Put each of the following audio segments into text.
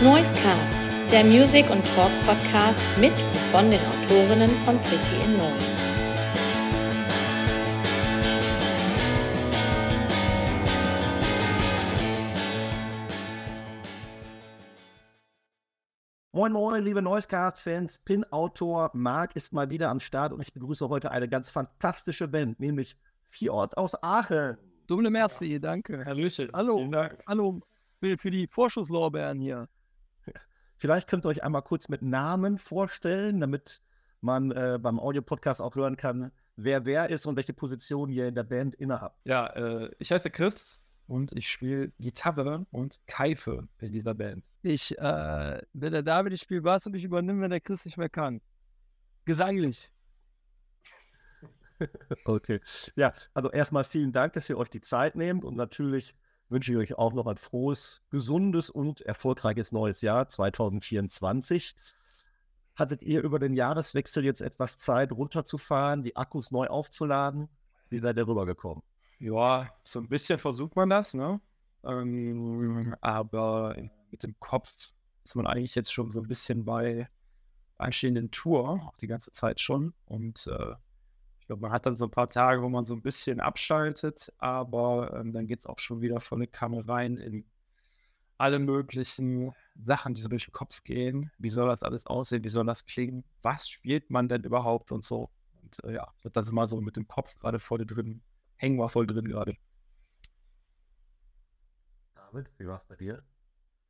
Noisecast, der Music- und Talk-Podcast mit und von den Autorinnen von Pretty in Noise. Moin Moin, liebe Noisecast-Fans, Pin-Autor Marc ist mal wieder am Start und ich begrüße heute eine ganz fantastische Band, nämlich Fjord aus Aachen. Dumme Merci, danke. Hallo. Vielen Dank. Hallo für, für die Vorschusslorbeeren hier. Vielleicht könnt ihr euch einmal kurz mit Namen vorstellen, damit man äh, beim Audio-Podcast auch hören kann, wer wer ist und welche Position ihr in der Band innehabt. Ja, äh, ich heiße Chris und ich spiele Gitarre und Keife in dieser Band. Ich, äh, wenn der David ich spiele Bass und ich übernehme, wenn der Chris nicht mehr kann. Gesanglich. Okay. Ja, also erstmal vielen Dank, dass ihr euch die Zeit nehmt und natürlich wünsche ich euch auch noch ein frohes, gesundes und erfolgreiches neues Jahr 2024. Hattet ihr über den Jahreswechsel jetzt etwas Zeit runterzufahren, die Akkus neu aufzuladen? Wie seid ihr rübergekommen? Ja, so ein bisschen versucht man das, ne? Ähm, aber mit dem Kopf ist man eigentlich jetzt schon so ein bisschen bei einstehenden Tour, auch die ganze Zeit schon. Und äh, glaube, man hat dann so ein paar Tage, wo man so ein bisschen abschaltet, aber ähm, dann geht es auch schon wieder volle Kammer rein in alle möglichen Sachen, die so durch den Kopf gehen. Wie soll das alles aussehen? Wie soll das klingen? Was spielt man denn überhaupt und so? Und äh, ja, das ist mal so mit dem Kopf gerade voll drin, hängen wir voll drin gerade. David, wie war es bei dir?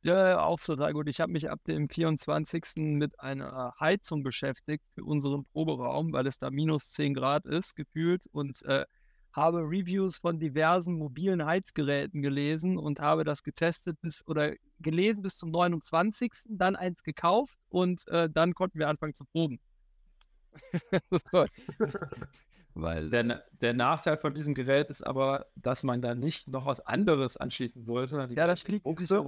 Ja, auch total gut. Ich habe mich ab dem 24. mit einer Heizung beschäftigt für unseren Proberaum, weil es da minus 10 Grad ist, gefühlt. Und äh, habe Reviews von diversen mobilen Heizgeräten gelesen und habe das getestet bis oder gelesen bis zum 29. Dann eins gekauft und äh, dann konnten wir anfangen zu proben. weil Der, der Nachteil von diesem Gerät ist aber, dass man da nicht noch was anderes anschließen sollte. ja, das fliegt Buchse.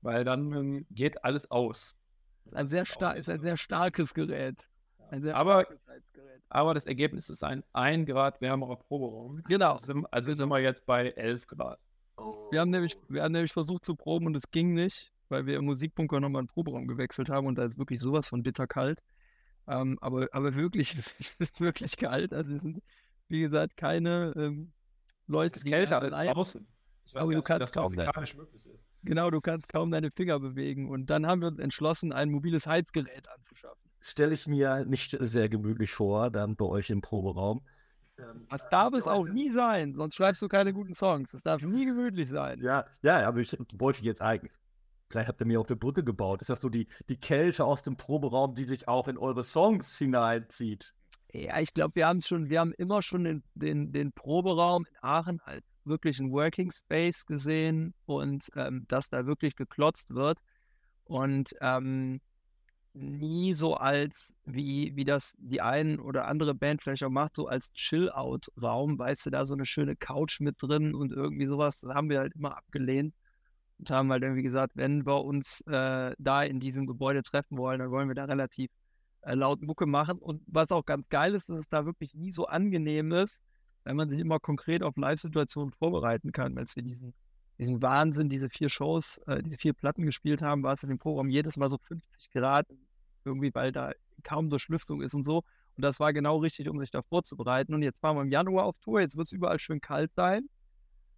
Weil dann ähm, geht alles aus. Ist ein sehr, star ist ein sehr starkes Gerät. Ein sehr Aber-. Aber das Ergebnis ist ein 1 Grad wärmerer Proberaum. Genau. Also sind, also sind wir jetzt bei 11 Grad. Wir haben, nämlich, wir haben nämlich versucht zu proben und es ging nicht, weil wir im Musikbunker nochmal einen Proberaum gewechselt haben und da ist wirklich sowas von bitterkalt. Ähm, aber, aber wirklich, es ist wirklich kalt. Also es sind, wie gesagt, keine ähm, Leute, Es ist kälter als draußen. Ich Aber du gar nicht, wie kannst das kaum physikalisch möglich ist. Genau, du kannst kaum deine Finger bewegen. Und dann haben wir uns entschlossen, ein mobiles Heizgerät anzuschaffen. Stelle ich mir nicht sehr gemütlich vor, dann bei euch im Proberaum. Ähm, Das darf es auch nie sein, sonst schreibst du keine guten Songs. Es darf nie gemütlich sein. Ja, ja, aber ich wollte jetzt eigentlich. Vielleicht habt ihr mir auf eine Brücke gebaut. Ist das so die, die Kälte aus dem Proberaum, die sich auch in eure Songs hineinzieht? Ja, ich glaube, wir haben schon, wir haben immer schon den, den, den Proberaum in Aachen als wirklichen Working Space gesehen und ähm, dass da wirklich geklotzt wird und ähm, nie so als, wie, wie das die ein oder andere Band vielleicht auch macht, so als Chill-Out-Raum, weißt du, da so eine schöne Couch mit drin und irgendwie sowas, das haben wir halt immer abgelehnt und haben halt irgendwie gesagt, wenn wir uns äh, da in diesem Gebäude treffen wollen, dann wollen wir da relativ äh, laut Mucke machen. Und was auch ganz geil ist, dass es da wirklich nie so angenehm ist, wenn man sich immer konkret auf Live-Situationen vorbereiten kann. Als wir diesen, diesen Wahnsinn, diese vier Shows, äh, diese vier Platten gespielt haben, war es in dem Programm jedes Mal so 50 Grad, irgendwie, weil da kaum Durchlüftung ist und so. Und das war genau richtig, um sich da vorzubereiten. Und jetzt fahren wir im Januar auf Tour, jetzt wird es überall schön kalt sein.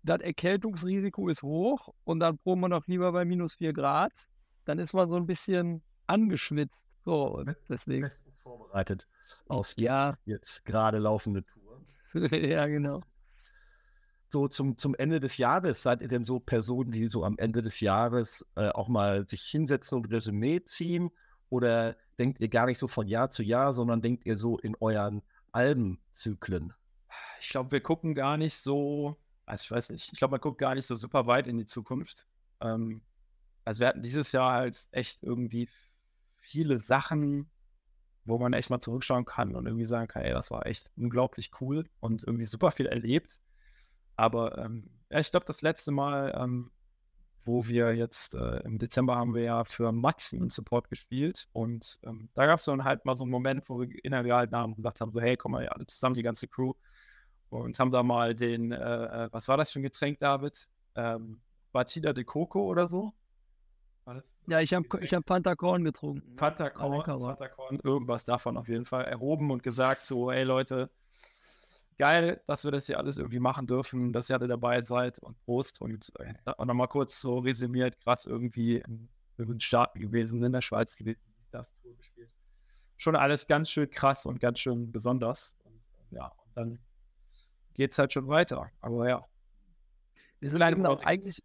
Das Erkältungsrisiko ist hoch und dann proben wir noch lieber bei minus 4 Grad. Dann ist man so ein bisschen angeschwitzt. So, und deswegen. Bestens vorbereitet auf die Ja, jetzt gerade laufende Tour. ja, genau. So zum, zum Ende des Jahres, seid ihr denn so Personen, die so am Ende des Jahres äh, auch mal sich hinsetzen und Resümee ziehen? Oder denkt ihr gar nicht so von Jahr zu Jahr, sondern denkt ihr so in euren Albenzyklen? Ich glaube, wir gucken gar nicht so, also ich weiß nicht, ich glaube, man guckt gar nicht so super weit in die Zukunft. Ähm, also wir hatten dieses Jahr halt echt irgendwie viele Sachen, wo man echt mal zurückschauen kann und irgendwie sagen kann, ey, das war echt unglaublich cool und irgendwie super viel erlebt. Aber ähm, ja, ich glaube, das letzte Mal, ähm, wo wir jetzt äh, im Dezember haben wir ja für Maxi einen Support gespielt und ähm, da gab es dann halt mal so einen Moment, wo wir innerhalb haben und gesagt haben, so hey, komm mal alle zusammen, die ganze Crew und haben da mal den, äh, äh, was war das für ein Getränk, David? Ähm, Batida de Coco oder so? Ja, ich habe ich hab Pantherkorn getrunken. Pantherkorn, Pantherkorn, irgendwas davon auf jeden Fall erhoben und gesagt, so, hey Leute, geil, dass wir das hier alles irgendwie machen dürfen, dass ihr alle dabei seid und Prost und, äh, und nochmal kurz so resümiert, krass irgendwie in, in den Staaten gewesen, in der Schweiz gewesen, das Tour gespielt. Schon alles ganz schön krass und ganz schön besonders. Und, ja, und dann geht es halt schon weiter. Aber ja. Wir sind, auch eigentlich,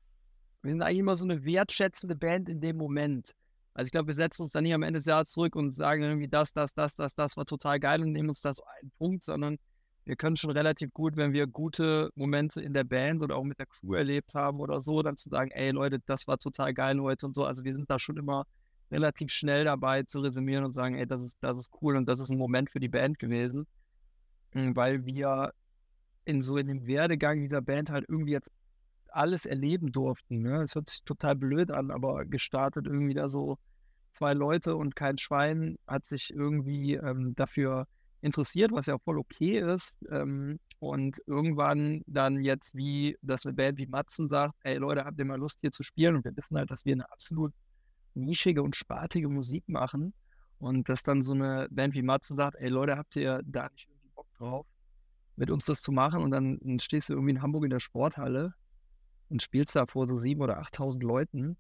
wir sind eigentlich immer so eine wertschätzende Band in dem Moment. Also ich glaube, wir setzen uns dann nicht am Ende des Jahres zurück und sagen irgendwie das, das, das, das, das war total geil und nehmen uns da so einen Punkt, sondern wir können schon relativ gut, wenn wir gute Momente in der Band oder auch mit der Crew erlebt haben oder so, dann zu sagen, ey Leute, das war total geil heute und so. Also wir sind da schon immer relativ schnell dabei zu resümieren und sagen, ey, das ist, das ist cool und das ist ein Moment für die Band gewesen. Hm, weil wir in so in dem Werdegang dieser Band halt irgendwie jetzt alles erleben durften. Ne? Es hört sich total blöd an, aber gestartet irgendwie da so zwei Leute und kein Schwein hat sich irgendwie ähm, dafür interessiert, was ja voll okay ist. Ähm, und irgendwann dann jetzt, wie das eine Band wie Matzen sagt, ey Leute, habt ihr mal Lust hier zu spielen? Und wir wissen halt, dass wir eine absolut nischige und spartige Musik machen. Und dass dann so eine Band wie Matzen sagt, ey Leute, habt ihr da nicht irgendwie Bock drauf, mit uns das zu machen? Und dann stehst du irgendwie in Hamburg in der Sporthalle und spielst da vor so sieben oder 8.000 Leuten,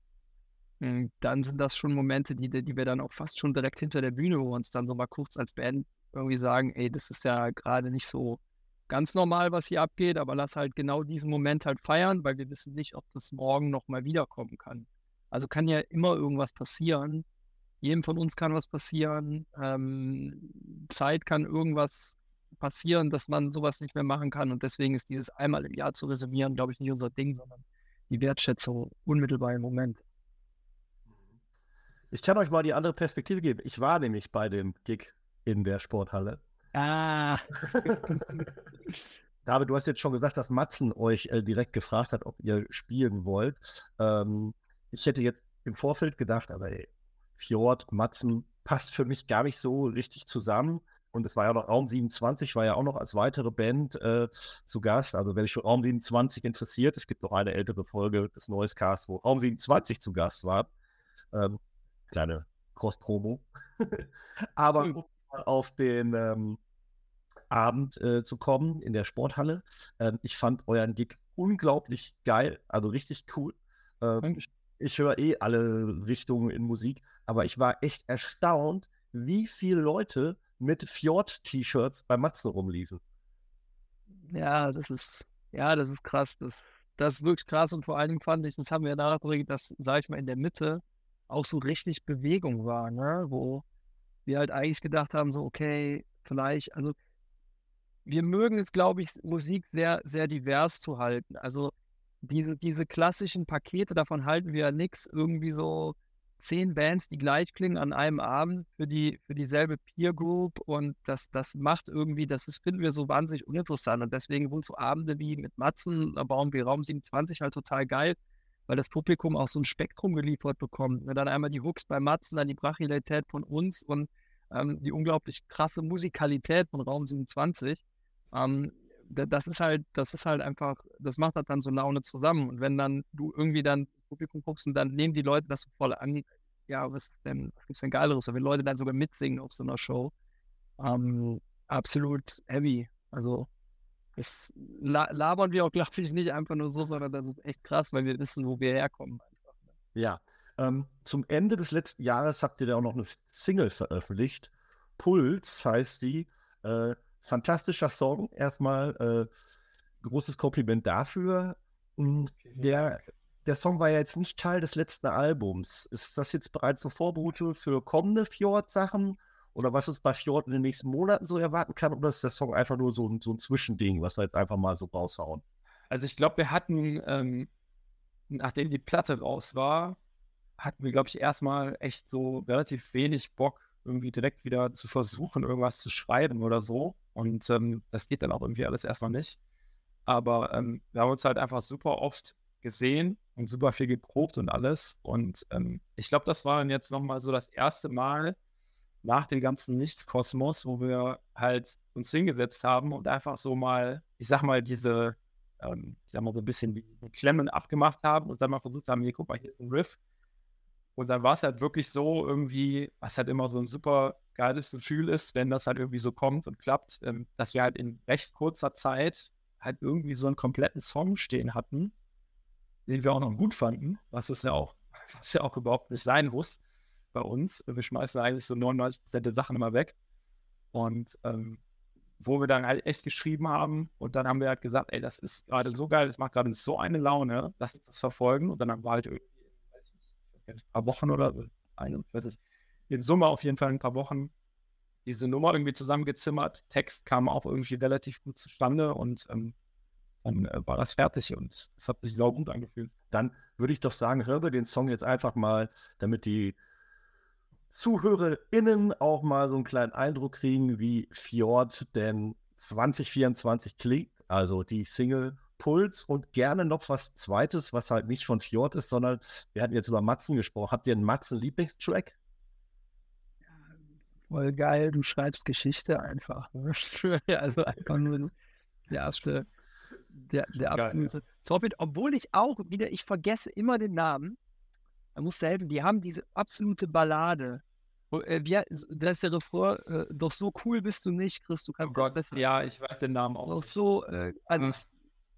hm, dann sind das schon Momente, die, die wir dann auch fast schon direkt hinter der Bühne, wo wir uns dann so mal kurz als Band irgendwie sagen, ey, das ist ja gerade nicht so ganz normal, was hier abgeht, aber lass halt genau diesen Moment halt feiern, weil wir wissen nicht, ob das morgen nochmal wiederkommen kann. Also kann ja immer irgendwas passieren. Jedem von uns kann was passieren. Ähm, Zeit kann irgendwas passieren, dass man sowas nicht mehr machen kann. Und deswegen ist dieses einmal im Jahr zu resümieren, glaube ich, nicht unser Ding, sondern die Wertschätzung unmittelbar im Moment. Ich kann euch mal die andere Perspektive geben. Ich war nämlich bei dem Gig in der Sporthalle. Ah. David, du hast jetzt schon gesagt, dass Matzen euch äh, direkt gefragt hat, ob ihr spielen wollt. Ähm, ich hätte jetzt im Vorfeld gedacht, aber ey, Fjord, Matzen passt für mich gar nicht so richtig zusammen. Und es war ja noch Raum 27, war ja auch noch als weitere Band äh, zu Gast. Also wer sich für Raum 27 interessiert, es gibt noch eine ältere Folge des Neues Cast, wo Raum 27 zu Gast war. Ähm, kleine Cross-Promo. Aber um auf den ähm, Abend äh, zu kommen in der Sporthalle. Ähm, ich fand euren Gig unglaublich geil, also richtig cool. Ähm, ich höre eh alle Richtungen in Musik, aber ich war echt erstaunt, wie viele Leute mit Fjord-T-Shirts bei Matzen rumliefen. Ja, das ist, ja, das ist krass. Das, das ist wirklich krass und vor allen Dingen fand ich, das haben wir ja nachgebracht, dass, sag ich mal, in der Mitte auch so richtig Bewegung war, ne? wo wir halt eigentlich gedacht haben, so, okay, vielleicht, also wir mögen es, glaube ich, Musik sehr, sehr divers zu halten. Also diese, diese klassischen Pakete, davon halten wir ja nichts, irgendwie so zehn Bands, die gleich klingen an einem Abend für, die, für dieselbe Peer Group und das, das macht irgendwie, das ist, finden wir so wahnsinnig uninteressant und deswegen wurden so Abende wie mit Matzen, Baum wie Raum 27 halt total geil, weil das Publikum auch so ein Spektrum geliefert bekommt. Ne? Dann einmal die Hooks bei Matzen, dann die Brachialität von uns und ähm, die unglaublich krasse Musikalität von Raum 27. Ähm, das ist halt, das ist halt einfach, das macht halt dann so Laune zusammen. Und wenn dann du irgendwie dann Publikum guckst und dann nehmen die Leute das so voll an, ja, was denn, was gibt's denn Geileres? Wenn Leute dann sogar mitsingen auf so einer Show, ähm, absolut heavy. Also das la labern wir auch, glaube ich, nicht einfach nur so, sondern das ist echt krass, weil wir wissen, wo wir herkommen. Einfach, ne? Ja. Ähm, zum Ende des letzten Jahres habt ihr da auch noch eine Single veröffentlicht. Puls heißt die. Äh, fantastischer Song. Erstmal äh, großes Kompliment dafür. Hm, der, der Song war ja jetzt nicht Teil des letzten Albums. Ist das jetzt bereits so Vorbote für kommende Fjord-Sachen? Oder was uns bei Fjord in den nächsten Monaten so erwarten kann? Oder ist der Song einfach nur so ein, so ein Zwischending, was wir jetzt einfach mal so raushauen? Also ich glaube, wir hatten, ähm, nachdem die Platte raus war, hatten wir, glaube ich, erstmal echt so relativ wenig Bock, irgendwie direkt wieder zu versuchen, irgendwas zu schreiben oder so. Und ähm, das geht dann auch irgendwie alles erstmal nicht. Aber ähm, wir haben uns halt einfach super oft gesehen und super viel geprobt und alles. Und ähm, ich glaube, das war dann jetzt nochmal so das erste Mal nach dem ganzen Nichtskosmos, wo wir halt uns hingesetzt haben und einfach so mal, ich sag mal, diese, ähm, ich sag mal, so ein bisschen Klemmen abgemacht haben und dann mal versucht haben, hier, guck mal, hier ist ein Riff Und dann war es halt wirklich so irgendwie, was halt immer so ein super geiles Gefühl ist, wenn das halt irgendwie so kommt und klappt, ähm, dass wir halt in recht kurzer Zeit halt irgendwie so einen kompletten Song stehen hatten, den wir auch noch gut fanden, was es ja auch, was ja auch überhaupt nicht sein muss bei uns. Wir schmeißen eigentlich so 99% der Sachen immer weg. Und ähm, wo wir dann halt echt geschrieben haben und dann haben wir halt gesagt, ey, das ist gerade so geil, das macht gerade so eine Laune, lass uns das verfolgen. Und dann haben wir halt irgendwie ein paar Wochen oder eine, weiß ich, in Summe auf jeden Fall ein paar Wochen diese Nummer irgendwie zusammengezimmert. Text kam auch irgendwie relativ gut zustande und ähm, dann äh, war das fertig und es hat sich sau gut angefühlt. Dann würde ich doch sagen, hören wir den Song jetzt einfach mal, damit die ZuhörerInnen auch mal so einen kleinen Eindruck kriegen, wie Fjord denn 2024 klingt. Also die Single Puls und gerne noch was Zweites, was halt nicht von Fjord ist, sondern wir hatten jetzt über Matzen gesprochen. Habt ihr einen Matzen-Lieblingstrack? Voll geil, du schreibst Geschichte einfach. Ne? also einfach nur der erste, der, der absolute Top. Obwohl ich auch wieder, ich vergesse immer den Namen. Musst du helfen, die haben diese absolute Ballade. Äh, wie, da ist der Refrain, äh, doch so cool bist du nicht, Chris, du kannst oh Gott, besser. Ja, ich weiß den Namen auch. Doch so, äh, also,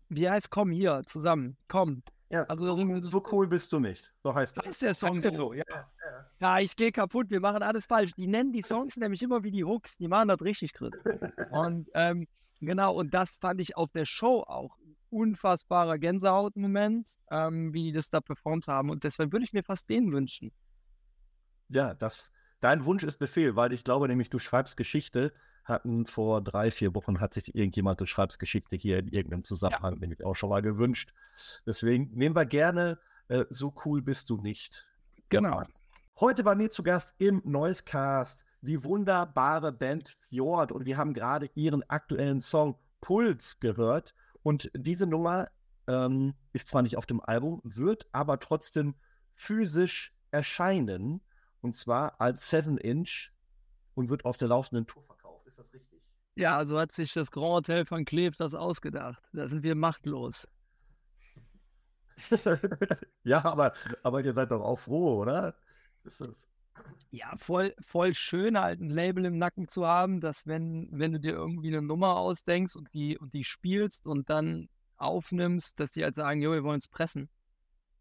wie heißt, komm hier, zusammen, komm. Ja, also, so, so cool bist du nicht. So heißt der. Heißt der Song so, ja. Ja, ich gehe kaputt, wir machen alles falsch. Die nennen die Songs nämlich immer wie die Hooks, die machen das richtig, Chris. und ähm, genau, und das fand ich auf der Show auch ein unfassbarer Gänsehautmoment, ähm, wie die das da performt haben. Und deshalb würde ich mir fast den wünschen. Ja, das, dein Wunsch ist Befehl, weil ich glaube nämlich, du schreibst Geschichte hatten vor drei, vier Wochen, hat sich irgendjemand, du schreibst Geschichte hier in irgendeinem Zusammenhang, ja. nämlich auch schon mal gewünscht. Deswegen nehmen wir gerne, äh, so cool bist du nicht. Genau. Heute bei mir zu Gast im Noisecast die wunderbare Band Fjord und wir haben gerade ihren aktuellen Song Puls gehört und diese Nummer ähm, ist zwar nicht auf dem Album, wird aber trotzdem physisch erscheinen und zwar als 7-Inch und wird auf der laufenden Tour verkauft. Ist das richtig? Ja, also hat sich das Grand Hotel von Kleve das ausgedacht. Da sind wir machtlos. ja, aber, aber ihr seid doch auch froh, oder? Ist das... Ja, voll, voll schön, halt ein Label im Nacken zu haben, dass wenn, wenn du dir irgendwie eine Nummer ausdenkst und die, und die spielst und dann aufnimmst, dass die halt sagen, jo, wir wollen es pressen.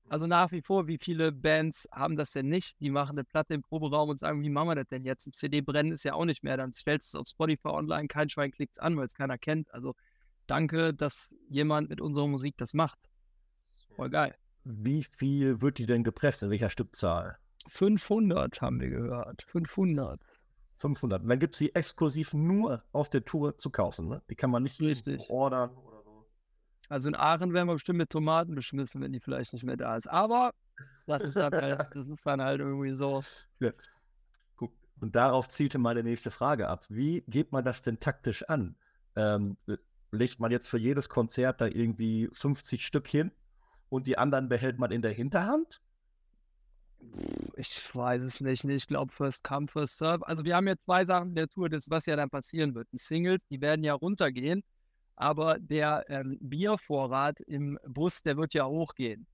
Also nach wie vor, wie viele Bands haben das denn nicht? Die machen eine Platte im Proberaum und sagen, wie machen wir das denn jetzt? Ein CD brennen ist ja auch nicht mehr. Dann stellst du es auf Spotify online, kein Schwein klickt es an, weil es keiner kennt. Also danke, dass jemand mit unserer Musik das macht. Voll geil. Wie viel wird die denn gepresst? In welcher Stückzahl? 500 haben wir gehört. 500. 500. Und dann gibt es sie exklusiv nur auf der Tour zu kaufen. Ne? Die kann man nicht Richtig. ordern also in Aachen werden wir bestimmt mit Tomaten beschmissen, wenn die vielleicht nicht mehr da ist. Aber das ist dann halt, das ist dann halt irgendwie so. Ja. Und darauf zielte meine nächste Frage ab. Wie geht man das denn taktisch an? Ähm, legt man jetzt für jedes Konzert da irgendwie 50 Stück hin und die anderen behält man in der Hinterhand? Ich weiß es nicht. Ich glaube, First Come, First Serve. Also, wir haben ja zwei Sachen in der Tour, das, was ja dann passieren wird. Die Singles, die werden ja runtergehen aber der ähm, Biervorrat im Bus, der wird ja hochgehen.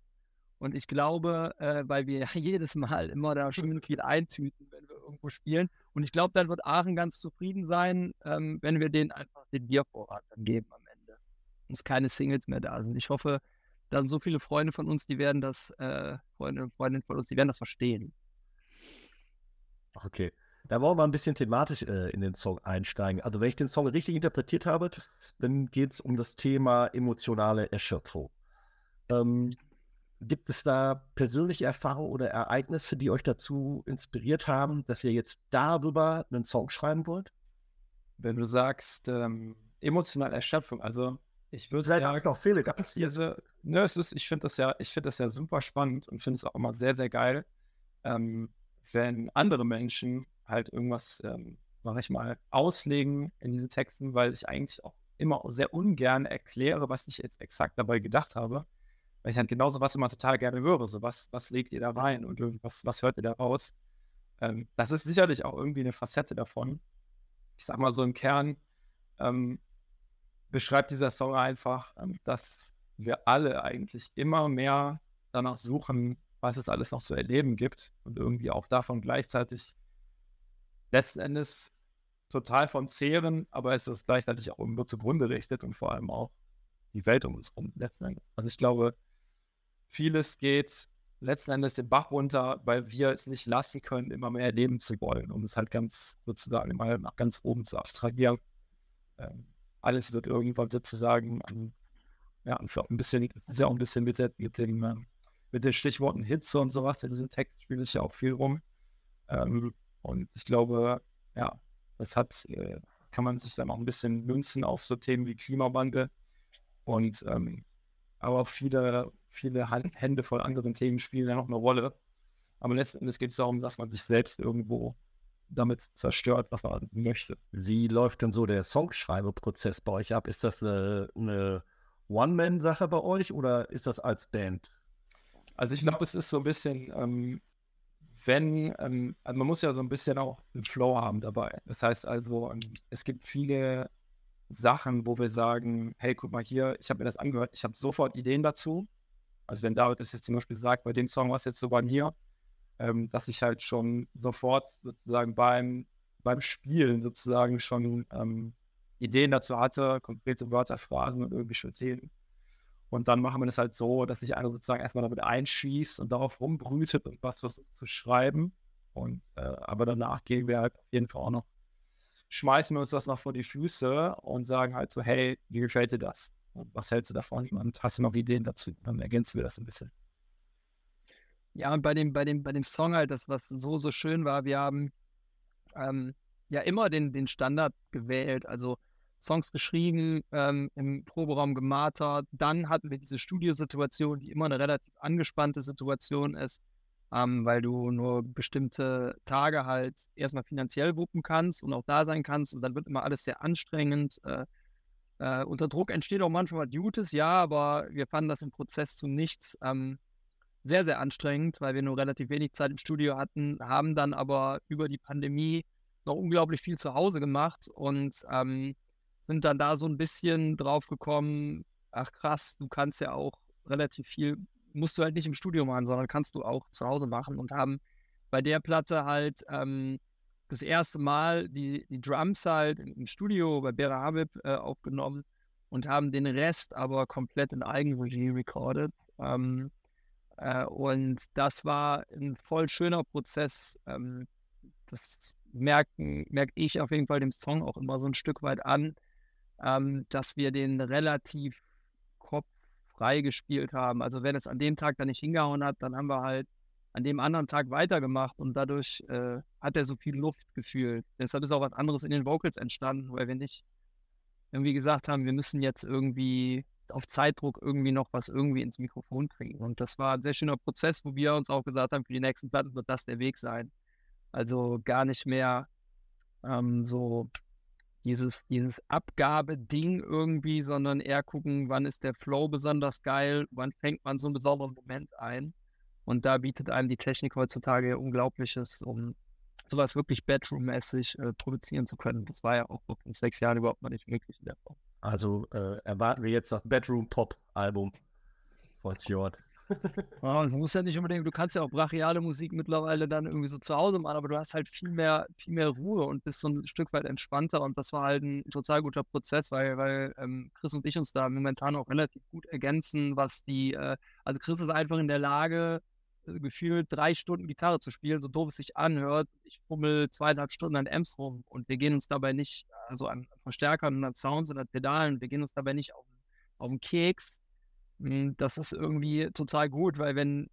Und ich glaube, äh, weil wir jedes Mal immer da schön viel eintüten, wenn wir irgendwo spielen. Und ich glaube, dann wird Aachen ganz zufrieden sein, ähm, wenn wir denen einfach den Biervorrat dann geben am Ende. Und es keine Singles mehr da sind. Ich hoffe, da sind so viele Freunde von uns, die werden das, äh, Freunde und Freundinnen von uns, die werden das verstehen. Okay. Da wollen wir ein bisschen thematisch äh, in den Song einsteigen. Also, wenn ich den Song richtig interpretiert habe, dann geht es um das Thema emotionale Erschöpfung. Ähm, gibt es da persönliche Erfahrungen oder Ereignisse, die euch dazu inspiriert haben, dass ihr jetzt darüber einen Song schreiben wollt? Wenn du sagst, ähm, emotionale Erschöpfung, also ich würde Vielleicht habe ich noch Fehler gehabt. ne, es ist, ich finde das ja, ich finde das ja super spannend und finde es auch immer sehr, sehr geil, ähm, wenn andere Menschen halt irgendwas, ähm, sag ich mal, auslegen in diese Texten, weil ich eigentlich auch immer sehr ungern erkläre, was ich jetzt exakt dabei gedacht habe. Weil ich halt genauso was immer total gerne höre. So, was, was legt ihr da rein und was, was hört ihr da raus? Ähm, das ist sicherlich auch irgendwie eine Facette davon. Ich sag mal so im Kern, ähm, beschreibt dieser Song einfach, ähm, dass wir alle eigentlich immer mehr danach suchen, was es alles noch zu erleben gibt und irgendwie auch davon gleichzeitig letzten Endes total von zehren, aber es ist gleichzeitig auch irgendwo zugrunde richtet und vor allem auch die Welt um uns herum letzten Endes. Also ich glaube, vieles geht letzten Endes den Bach runter, weil wir es nicht lassen können, immer mehr erleben zu wollen, um es halt ganz sozusagen mal nach ganz oben zu abstrahieren. Ähm, alles wird irgendwann sozusagen an, ja, ein bisschen, ist ja auch ein bisschen mit, der, mit, dem, ähm, mit den Stichworten Hitze und sowas, in diesem Text spiele ich ja auch viel rum. Ähm, und ich glaube, ja, das hat, äh, kann man sich dann auch ein bisschen münzen auf so Themen wie Klimawandel und ähm, aber auch viele, viele Hände voll anderen Themen spielen ja noch eine Rolle. Aber letzten Endes geht es darum, dass man sich selbst irgendwo damit zerstört, was man möchte. Wie läuft denn so der Songschreibeprozess bei euch ab? Ist das eine, eine One-Man-Sache bei euch oder ist das als Band? Also ich glaube, es ist so ein bisschen, ähm, wenn, ähm, also man muss ja so ein bisschen auch einen Flow haben dabei. Das heißt also, ähm, es gibt viele Sachen, wo wir sagen, hey, guck mal hier, ich habe mir das angehört, ich habe sofort Ideen dazu. Also wenn David das jetzt zum Beispiel sagt, bei dem Song, was jetzt so bei mir, ähm, dass ich halt schon sofort sozusagen beim, beim Spielen sozusagen schon ähm, Ideen dazu hatte, konkrete Wörter, Phrasen und irgendwie schon Themen. Und dann machen wir das halt so, dass sich einer sozusagen erstmal damit einschießt und darauf rumbrütet und was, was zu schreiben. Und äh, aber danach gehen wir halt auf jeden Fall auch noch, schmeißen wir uns das noch vor die Füße und sagen halt so, hey, wie gefällt dir das? Und was hältst du davon? Und hast du noch Ideen dazu? Dann ergänzen wir das ein bisschen. Ja, und bei dem, bei dem, bei dem Song halt, das, was so, so schön war, wir haben ähm, ja immer den, den Standard gewählt. Also Songs geschrieben, ähm, im Proberaum gemartert. Dann hatten wir diese Studiosituation, die immer eine relativ angespannte Situation ist, ähm, weil du nur bestimmte Tage halt erstmal finanziell wuppen kannst und auch da sein kannst. Und dann wird immer alles sehr anstrengend. Äh, äh, unter Druck entsteht auch manchmal was Gutes, ja, aber wir fanden das im Prozess zu nichts ähm, sehr, sehr anstrengend, weil wir nur relativ wenig Zeit im Studio hatten, haben dann aber über die Pandemie noch unglaublich viel zu Hause gemacht und ähm, sind dann da so ein bisschen drauf gekommen, ach krass, du kannst ja auch relativ viel, musst du halt nicht im Studio machen, sondern kannst du auch zu Hause machen und haben bei der Platte halt ähm, das erste Mal die, die Drums halt im Studio bei Bera Habib äh, aufgenommen und haben den Rest aber komplett in Eigenregie recorded. Ähm, äh, und das war ein voll schöner Prozess. Ähm, das merke merk ich auf jeden Fall dem Song auch immer so ein Stück weit an, ähm, dass wir den relativ kopffrei gespielt haben. Also wenn es an dem Tag dann nicht hingehauen hat, dann haben wir halt an dem anderen Tag weitergemacht und dadurch äh, hat er so viel Luft gefühlt. Deshalb ist auch was anderes in den Vocals entstanden, weil wir nicht irgendwie gesagt haben, wir müssen jetzt irgendwie auf Zeitdruck irgendwie noch was irgendwie ins Mikrofon kriegen. Und das war ein sehr schöner Prozess, wo wir uns auch gesagt haben, für die nächsten Platten wird das der Weg sein. Also gar nicht mehr ähm, so dieses, dieses Abgabeding irgendwie, sondern eher gucken, wann ist der Flow besonders geil, wann fängt man so einen besonderen Moment ein. Und da bietet einem die Technik heutzutage Unglaubliches, um sowas wirklich Bedroom-mäßig äh, produzieren zu können. Das war ja auch in sechs Jahren überhaupt noch nicht möglich in der Form. Also äh, erwarten wir jetzt das Bedroom-Pop-Album von Fjord. Ja, du musst ja nicht unbedingt, du kannst ja auch brachiale Musik mittlerweile dann irgendwie so zu Hause machen, aber du hast halt viel mehr, viel mehr Ruhe und bist so ein Stück weit entspannter und das war halt ein total guter Prozess, weil, weil ähm, Chris und ich uns da momentan auch relativ gut ergänzen, was die, äh, also Chris ist einfach in der Lage, gefühlt drei Stunden Gitarre zu spielen, so doof es sich anhört. Ich fummel zweieinhalb Stunden an Amps rum und wir gehen uns dabei nicht, also an Verstärkern und an Sounds und an Pedalen, wir gehen uns dabei nicht auf, auf den Keks hm, das ist irgendwie total gut, weil wenn,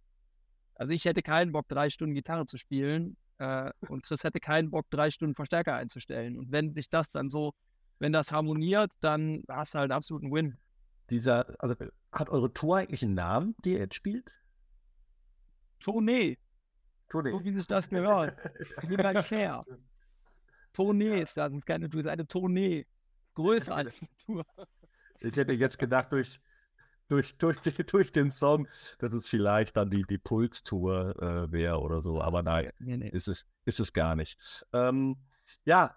also ich hätte keinen Bock, drei Stunden Gitarre zu spielen äh, und Chris hätte keinen Bock, drei Stunden Verstärker einzustellen. Und wenn sich das dann so, wenn das harmoniert, dann hast du halt einen absoluten Win. Dieser, also hat eure Tour eigentlich einen Namen, die ihr jetzt spielt? Tournee. Tournee. So wie sich das gehört. Wie beim Share. Tournee ist das, keine Tour, ist eine Tournee. Größer als eine Tour. Ich hätte jetzt gedacht, durch, durch, durch, durch den Song, dass es vielleicht dann die, die Pulstour äh, wäre oder so. Aber nein, nee, nee. Ist, es, ist es gar nicht. Ähm, ja,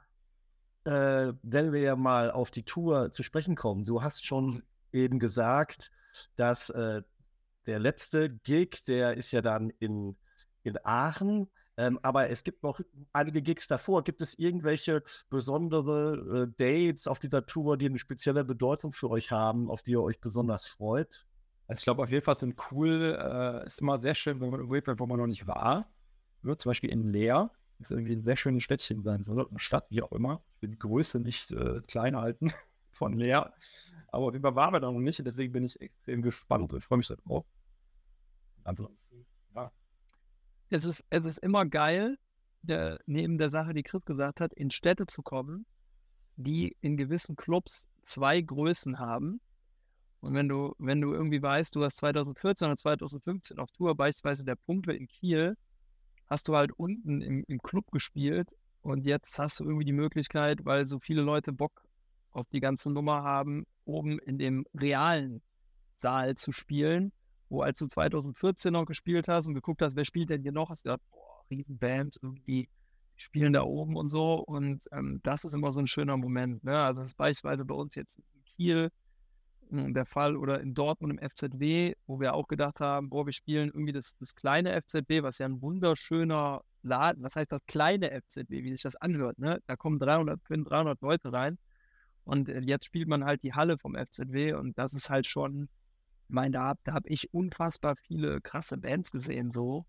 äh, wenn wir ja mal auf die Tour zu sprechen kommen, du hast schon eben gesagt, dass äh, der letzte Gig, der ist ja dann in, in Aachen. Ähm, aber es gibt noch einige Gigs davor. Gibt es irgendwelche besondere äh, Dates auf dieser Tour, die eine spezielle Bedeutung für euch haben, auf die ihr euch besonders freut? Also ich glaube auf jeden Fall sind cool, äh, ist immer sehr schön, wenn man irgendwo wo man noch nicht war. Ja, zum Beispiel in Leer. Ist irgendwie ein sehr schönes Städtchen sein soll, eine Stadt, wie auch immer. Ich will die Größe nicht äh, klein halten von Leer. Aber auf jeden Fall waren wir da noch nicht, deswegen bin ich extrem gespannt und freue mich darauf. Ansonsten, ja. Es ist, es ist immer geil, der, neben der Sache, die Chris gesagt hat, in Städte zu kommen, die in gewissen Clubs zwei Größen haben. Und wenn du, wenn du irgendwie weißt, du hast 2014 oder 2015 auf Tour, beispielsweise der Pumpe in Kiel, hast du halt unten im, im Club gespielt und jetzt hast du irgendwie die Möglichkeit, weil so viele Leute Bock auf die ganze Nummer haben, oben in dem realen Saal zu spielen, wo als du 2014 noch gespielt hast und geguckt hast, wer spielt denn hier noch, hast du gedacht, boah, Riesenbands irgendwie spielen da oben und so und ähm, das ist immer so ein schöner Moment. Ne? Also das ist beispielsweise bei uns jetzt in Kiel hm, der Fall oder in Dortmund im FZW, wo wir auch gedacht haben, boah, wir spielen irgendwie das, das kleine FZW, was ja ein wunderschöner Laden, was heißt das kleine FZW, wie sich das anhört, ne? Da kommen 300, 300 Leute rein und äh, jetzt spielt man halt die Halle vom FZW und das ist halt schon, ich meine, da, da habe ich unfassbar viele krasse Bands gesehen, so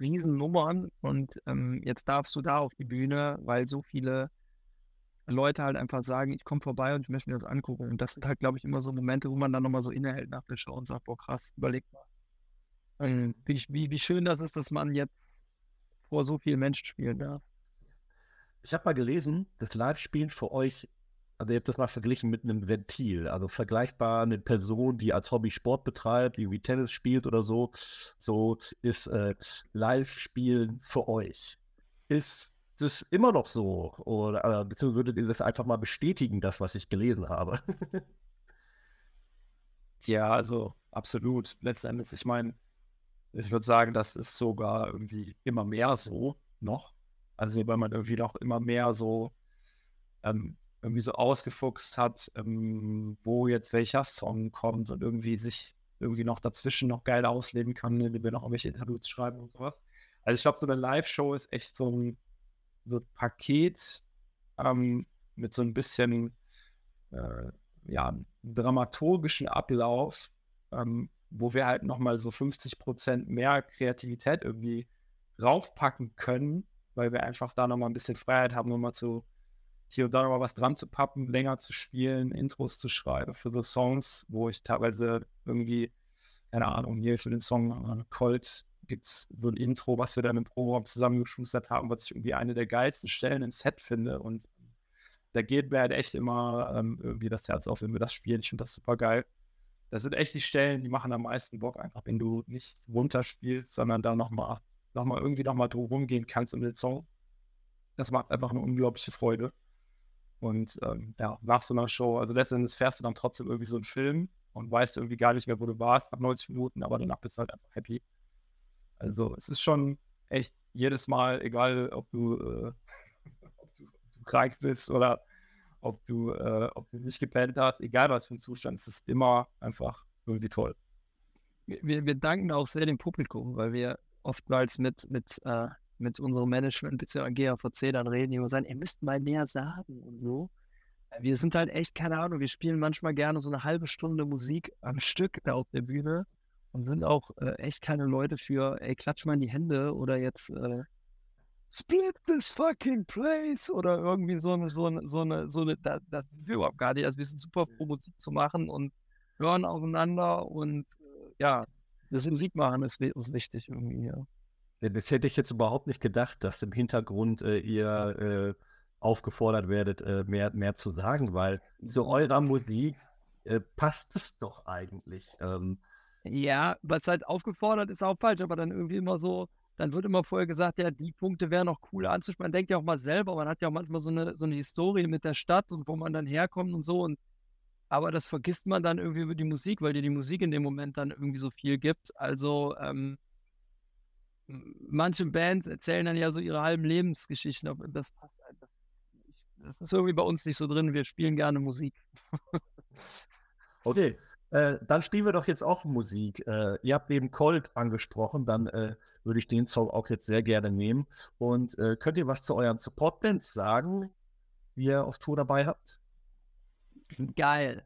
Riesennummern und ähm, jetzt darfst du da auf die Bühne, weil so viele Leute halt einfach sagen, ich komme vorbei und ich möchte mir das angucken. Und das sind halt, glaube ich, immer so Momente, wo man dann nochmal so innehält nach der Show und sagt, boah, krass, überleg mal. Ähm, wie, wie, wie schön das ist, dass man jetzt vor so vielen Menschen spielen darf. Ich habe mal gelesen, das Live-Spielen für euch, also ihr habt das mal verglichen mit einem Ventil, also vergleichbar eine Person, die als Hobby Sport betreibt, wie Tennis spielt oder so, so ist äh, Live-Spielen für euch. Ist das immer noch so? Oder äh, beziehungsweise würdet ihr das einfach mal bestätigen, das, was ich gelesen habe? ja, also absolut. Letztendlich, ich meine, ich würde sagen, das ist sogar irgendwie immer mehr so noch. Also weil man irgendwie noch immer mehr so ähm, irgendwie so ausgefuchst hat, ähm, wo jetzt welcher Song kommt und irgendwie sich irgendwie noch dazwischen noch geil ausleben kann, indem wir noch irgendwelche Interludes schreiben und sowas. Also ich glaube, so eine Live-Show ist echt so ein so ein Paket ähm, mit so ein bisschen äh, ja, dramaturgischen Ablauf, ähm, wo wir halt nochmal so 50 Prozent mehr Kreativität irgendwie raufpacken können, weil wir einfach da nochmal ein bisschen Freiheit haben, nochmal zu hier und da nochmal was dran zu pappen, länger zu spielen, Intros zu schreiben für so Songs, wo ich teilweise irgendwie, keine Ahnung, hier für den Song äh, Cold gibt es so ein Intro, was wir dann im Programm zusammengeschustert haben, was ich irgendwie eine der geilsten Stellen im Set finde. Und da geht mir halt echt immer ähm, irgendwie das Herz auf, wenn wir das spielen. Ich finde das super geil. Das sind echt die Stellen, die machen am meisten Bock, einfach wenn du nicht runterspielst, sondern da nochmal noch mal irgendwie nochmal drum rumgehen kannst in den Song. Das macht einfach eine unglaubliche Freude. Und ähm, ja, nach so einer Show, also letztendlich fährst du dann trotzdem irgendwie so einen Film und weißt irgendwie gar nicht mehr, wo du warst nach 90 Minuten, aber danach bist du halt einfach happy. Also es ist schon echt jedes Mal, egal ob du, äh, ob du, ob du krank bist oder ob du, äh, ob du nicht gepennt hast, egal was für ein Zustand, es ist immer einfach irgendwie toll. Wir, wir danken auch sehr dem Publikum, weil wir oftmals mit, mit, äh, mit unserem Management bzw. GAVC dann reden, die immer sagen, ihr müsst mal mehr sagen und so. Wir sind halt echt, keine Ahnung, wir spielen manchmal gerne so eine halbe Stunde Musik am Stück da auf der Bühne und sind auch äh, echt keine Leute für, ey, klatsch mal in die Hände oder jetzt äh, split this fucking place oder irgendwie so eine, so eine, so eine, so eine, da, das sind wir überhaupt gar nicht. Also wir sind super froh, Musik zu machen und hören aufeinander und äh, ja, das Musik machen ist, ist wichtig irgendwie, ja. Das hätte ich jetzt überhaupt nicht gedacht, dass im Hintergrund äh, ihr äh, aufgefordert werdet, äh, mehr, mehr zu sagen, weil zu eurer Musik äh, passt es doch eigentlich. Ähm, ja, weil es halt aufgefordert ist auch falsch, aber dann irgendwie immer so, dann wird immer vorher gesagt, ja, die Punkte wären noch cooler anzusprechen. Man denkt ja auch mal selber, man hat ja auch manchmal so eine, so eine Historie mit der Stadt und wo man dann herkommt und so. Und, aber das vergisst man dann irgendwie über die Musik, weil dir die Musik in dem Moment dann irgendwie so viel gibt. Also ähm, manche Bands erzählen dann ja so ihre halben Lebensgeschichten. Aber das passt halt. Das, das ist irgendwie bei uns nicht so drin. Wir spielen gerne Musik. okay, Äh, dann spielen wir doch jetzt auch Musik. Äh, ihr habt eben Cold angesprochen, dann äh, würde ich den Song auch jetzt sehr gerne nehmen. Und äh, könnt ihr was zu euren Support-Bands sagen, die ihr auf Tour dabei habt? Geil.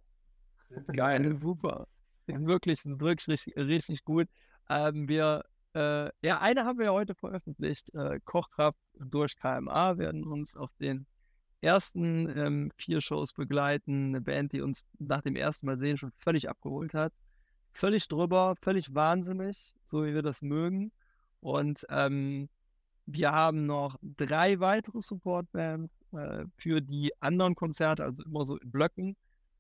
Geil, super. Wirklich, wirklich richtig, richtig gut. Ähm, wir, äh, ja, eine haben wir heute veröffentlicht. Äh, Kochkraft durch KMA werden uns auf den ersten ähm, vier Shows begleiten. Eine Band, die uns nach dem ersten Mal sehen schon völlig abgeholt hat. Völlig drüber, völlig wahnsinnig, so wie wir das mögen. Und ähm, wir haben noch drei weitere Supportbands äh, für die anderen Konzerte, also immer so in Blöcken,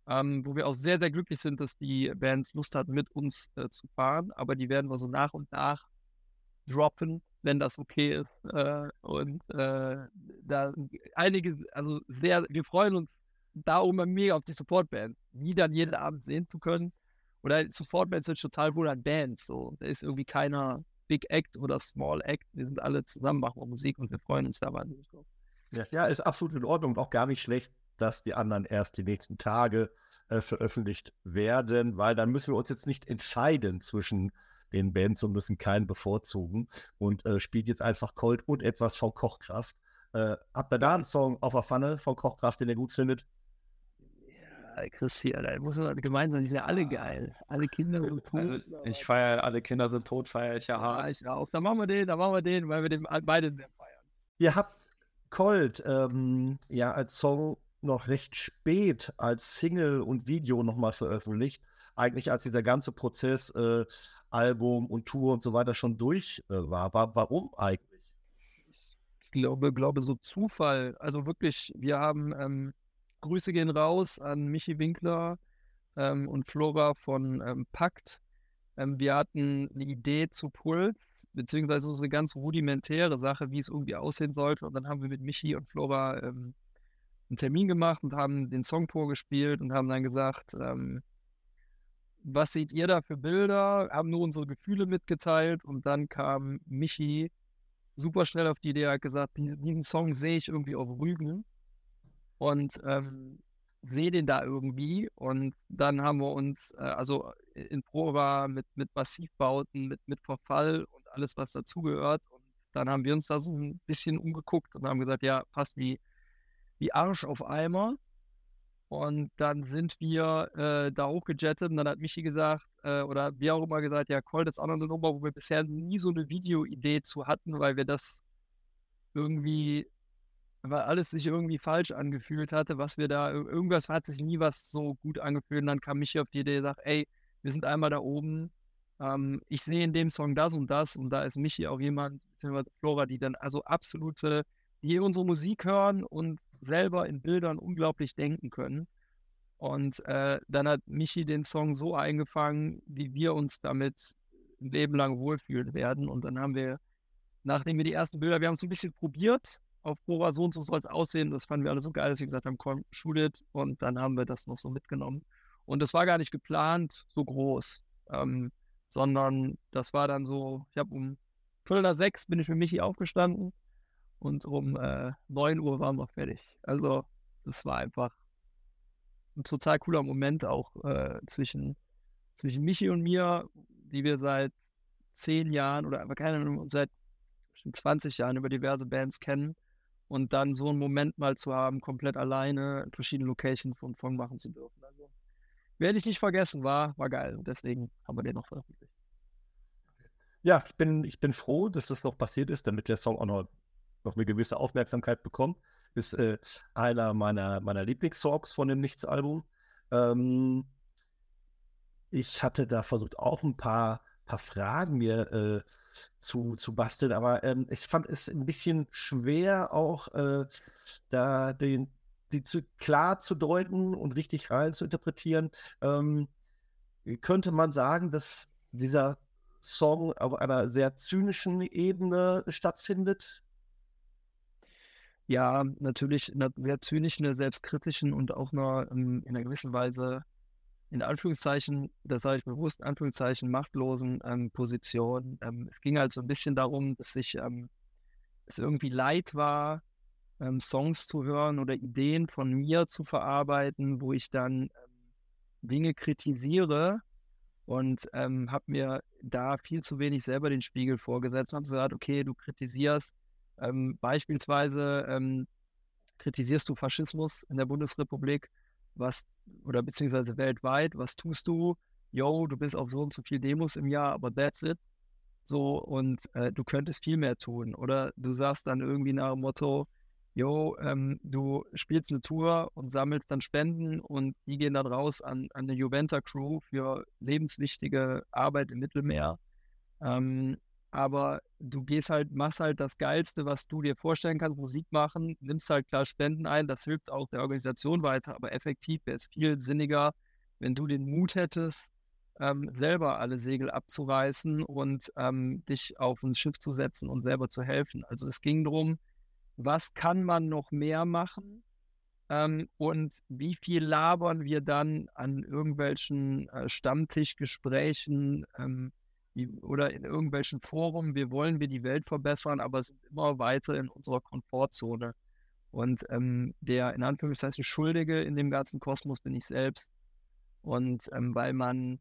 ähm, wo wir auch sehr, sehr glücklich sind, dass die Bands Lust hatten, mit uns äh, zu fahren. Aber die werden wir so nach und nach droppen, wenn das okay ist. Äh, und äh, da einige, also sehr, wir freuen uns da immer mega auf die Supportbands, die dann jeden Abend sehen zu können. Oder Supportbands sind total wohl an Bands. So. Da ist irgendwie keiner Big Act oder Small Act. Wir sind alle zusammen, machen Musik und wir freuen uns da wahnsinnig drauf. Ja, ja, ist absolut in Ordnung und auch gar nicht schlecht, dass die anderen erst die nächsten Tage äh, veröffentlicht werden, weil dann müssen wir uns jetzt nicht entscheiden zwischen den Bands und müssen keinen bevorzugen und äh, spielt jetzt einfach Cold und etwas von Kochkraft. Äh, habt ihr da einen Song auf der Pfanne von Kochkraft, den ihr gut findet? Ja, Christian, da muss man gemeinsam, die sind ja alle geil. Alle Kinder sind tot. Also, ich feiere, alle Kinder sind tot, feiere ich ja hart. Ja, ich auch. Dann machen wir den, dann machen wir den, weil wir den beide sehr feiern. Ihr habt Cold ähm, ja als Song noch recht spät als Single und Video nochmal veröffentlicht. Eigentlich als dieser ganze Prozess, äh, Album und Tour und so weiter schon durch äh, war. war. Warum eigentlich? Ich glaube, glaube, so Zufall. Also wirklich, wir haben ähm, Grüße gehen raus an Michi Winkler ähm, und Flora von ähm, Pakt. Ähm, wir hatten eine Idee zu Puls, beziehungsweise so eine ganz rudimentäre Sache, wie es irgendwie aussehen sollte. Und dann haben wir mit Michi und Flora ähm, einen Termin gemacht und haben den Song vorgespielt und haben dann gesagt, ähm, was seht ihr da für Bilder? Haben nur unsere Gefühle mitgeteilt und dann kam Michi super schnell auf die Idee, hat gesagt, diesen Song sehe ich irgendwie auf Rügen und ähm, sehe den da irgendwie und dann haben wir uns, äh, also in Prova mit, mit Massivbauten, mit, mit Verfall und alles, was dazugehört und dann haben wir uns da so ein bisschen umgeguckt und haben gesagt, ja, passt wie wie Arsch auf Eimer. Und dann sind wir äh, da hochgejettet und dann hat Michi gesagt, äh, oder wir auch immer gesagt, ja, Colt ist auch noch eine Nummer, wo wir bisher nie so eine Videoidee zu hatten, weil wir das irgendwie, weil alles sich irgendwie falsch angefühlt hatte, was wir da, irgendwas hat sich nie was so gut angefühlt. Und dann kam Michi auf die Idee, sagt, ey, wir sind einmal da oben, ähm, ich sehe in dem Song das und das und da ist Michi auch jemand, beziehungsweise Flora, die dann also absolute, die unsere Musik hören und selber in Bildern unglaublich denken können. Und äh, dann hat Michi den Song so eingefangen, wie wir uns damit ein Leben lang wohlfühlen werden. Und dann haben wir, nachdem wir die ersten Bilder, wir haben es so ein bisschen probiert, auf Proba so und so soll es aussehen. Das fanden wir alle so geil, dass wir gesagt haben, komm, shoot it. Und dann haben wir das noch so mitgenommen. Und das war gar nicht geplant so groß, ähm, sondern das war dann so, ich habe um Viertel nach sechs bin ich mit Michi aufgestanden und um äh, 9 Uhr waren wir fertig. Also das war einfach ein total cooler Moment auch äh, zwischen, zwischen Michi und mir, die wir seit zehn Jahren oder einfach keine Ahnung, seit 20 Jahren über diverse Bands kennen und dann so einen Moment mal zu haben, komplett alleine in verschiedenen Locations einen Song machen zu dürfen. Also werde ich nicht vergessen, war, war geil und deswegen haben wir den noch veröffentlicht. Ja, ich bin, ich bin froh, dass das noch passiert ist, damit der Song auch noch noch eine gewisse Aufmerksamkeit bekommt. Ist äh, einer meiner, meiner Lieblingssongs von dem Nichts-Album. Ähm, ich hatte da versucht, auch ein paar, paar Fragen mir äh, zu, zu basteln, aber ähm, ich fand es ein bisschen schwer, auch äh, da den, die zu, klar zu deuten und richtig rein zu interpretieren. Ähm, könnte man sagen, dass dieser Song auf einer sehr zynischen Ebene stattfindet? Ja, natürlich in einer sehr zynischen, selbstkritischen und auch einer, ähm, in einer gewissen Weise, in Anführungszeichen, das sage ich bewusst, in Anführungszeichen, machtlosen ähm, Position. Ähm, es ging halt so ein bisschen darum, dass ich ähm, es irgendwie leid war, ähm, Songs zu hören oder Ideen von mir zu verarbeiten, wo ich dann ähm, Dinge kritisiere und habe mir da viel zu wenig selber den Spiegel vorgesetzt und habe gesagt, okay, du kritisierst ähm, beispielsweise ähm, kritisierst du Faschismus in der Bundesrepublik, was oder beziehungsweise weltweit, was tust du? Yo, du bist auf so und so viel Demos im Jahr, aber that's it. So, und äh, du könntest viel mehr tun. Oder du sagst dann irgendwie nach dem Motto, yo, ähm, du spielst eine Tour und sammelst dann Spenden und die gehen dann raus an, an eine Juventa-Crew für lebenswichtige Arbeit im Mittelmeer. Ähm, aber du gehst halt, machst halt das Geilste, was du dir vorstellen kannst, Musik machen, nimmst halt klar Spenden ein, das hilft auch der Organisation weiter, aber effektiv wäre es viel sinniger, wenn du den Mut hättest, ähm, selber alle Segel abzureißen und ähm, dich auf ein Schiff zu setzen und selber zu helfen. Also es ging darum, was kann man noch mehr machen ähm, und wie viel labern wir dann an irgendwelchen äh, Stammtischgesprächen ähm, oder in irgendwelchen Foren, wir wollen wir die Welt verbessern, aber sind immer weiter in unserer Komfortzone. Und ähm, der in Anführungszeichen Schuldige in dem ganzen Kosmos bin ich selbst. Und ähm, weil man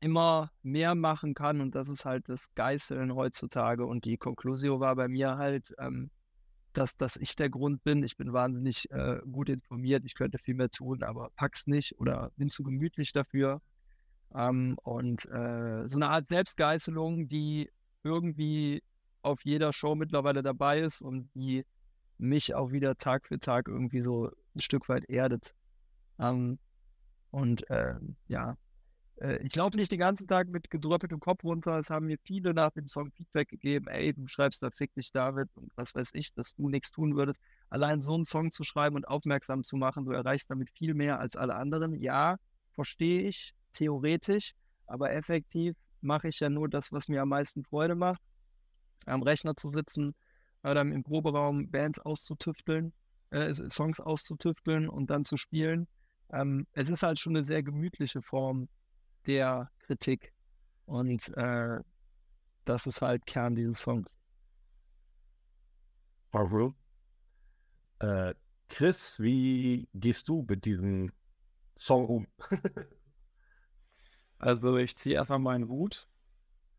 immer mehr machen kann und das ist halt das Geißeln heutzutage. Und die Konklusion war bei mir halt, ähm, dass, dass ich der Grund bin. Ich bin wahnsinnig äh, gut informiert, ich könnte viel mehr tun, aber pack's nicht oder bin zu gemütlich dafür. Ähm, und äh, so eine Art Selbstgeißelung, die irgendwie auf jeder Show mittlerweile dabei ist und die mich auch wieder Tag für Tag irgendwie so ein Stück weit erdet. Ähm, und äh, ja, äh, ich laufe nicht den ganzen Tag mit gedröppeltem Kopf runter. Es haben mir viele nach dem Song Feedback gegeben, ey, du schreibst da Fick dich David und was weiß ich, dass du nichts tun würdest. Allein so einen Song zu schreiben und aufmerksam zu machen, du erreichst damit viel mehr als alle anderen. Ja, verstehe ich, theoretisch, aber effektiv mache ich ja nur das, was mir am meisten Freude macht. Am Rechner zu sitzen, oder im Proberaum Bands auszutüfteln, äh, Songs auszutüfteln und dann zu spielen. Ähm, es ist halt schon eine sehr gemütliche Form der Kritik. Und äh, das ist halt Kern dieses Songs. Äh, Chris, wie gehst du mit diesem Song um? also ich ziehe erstmal meinen Hut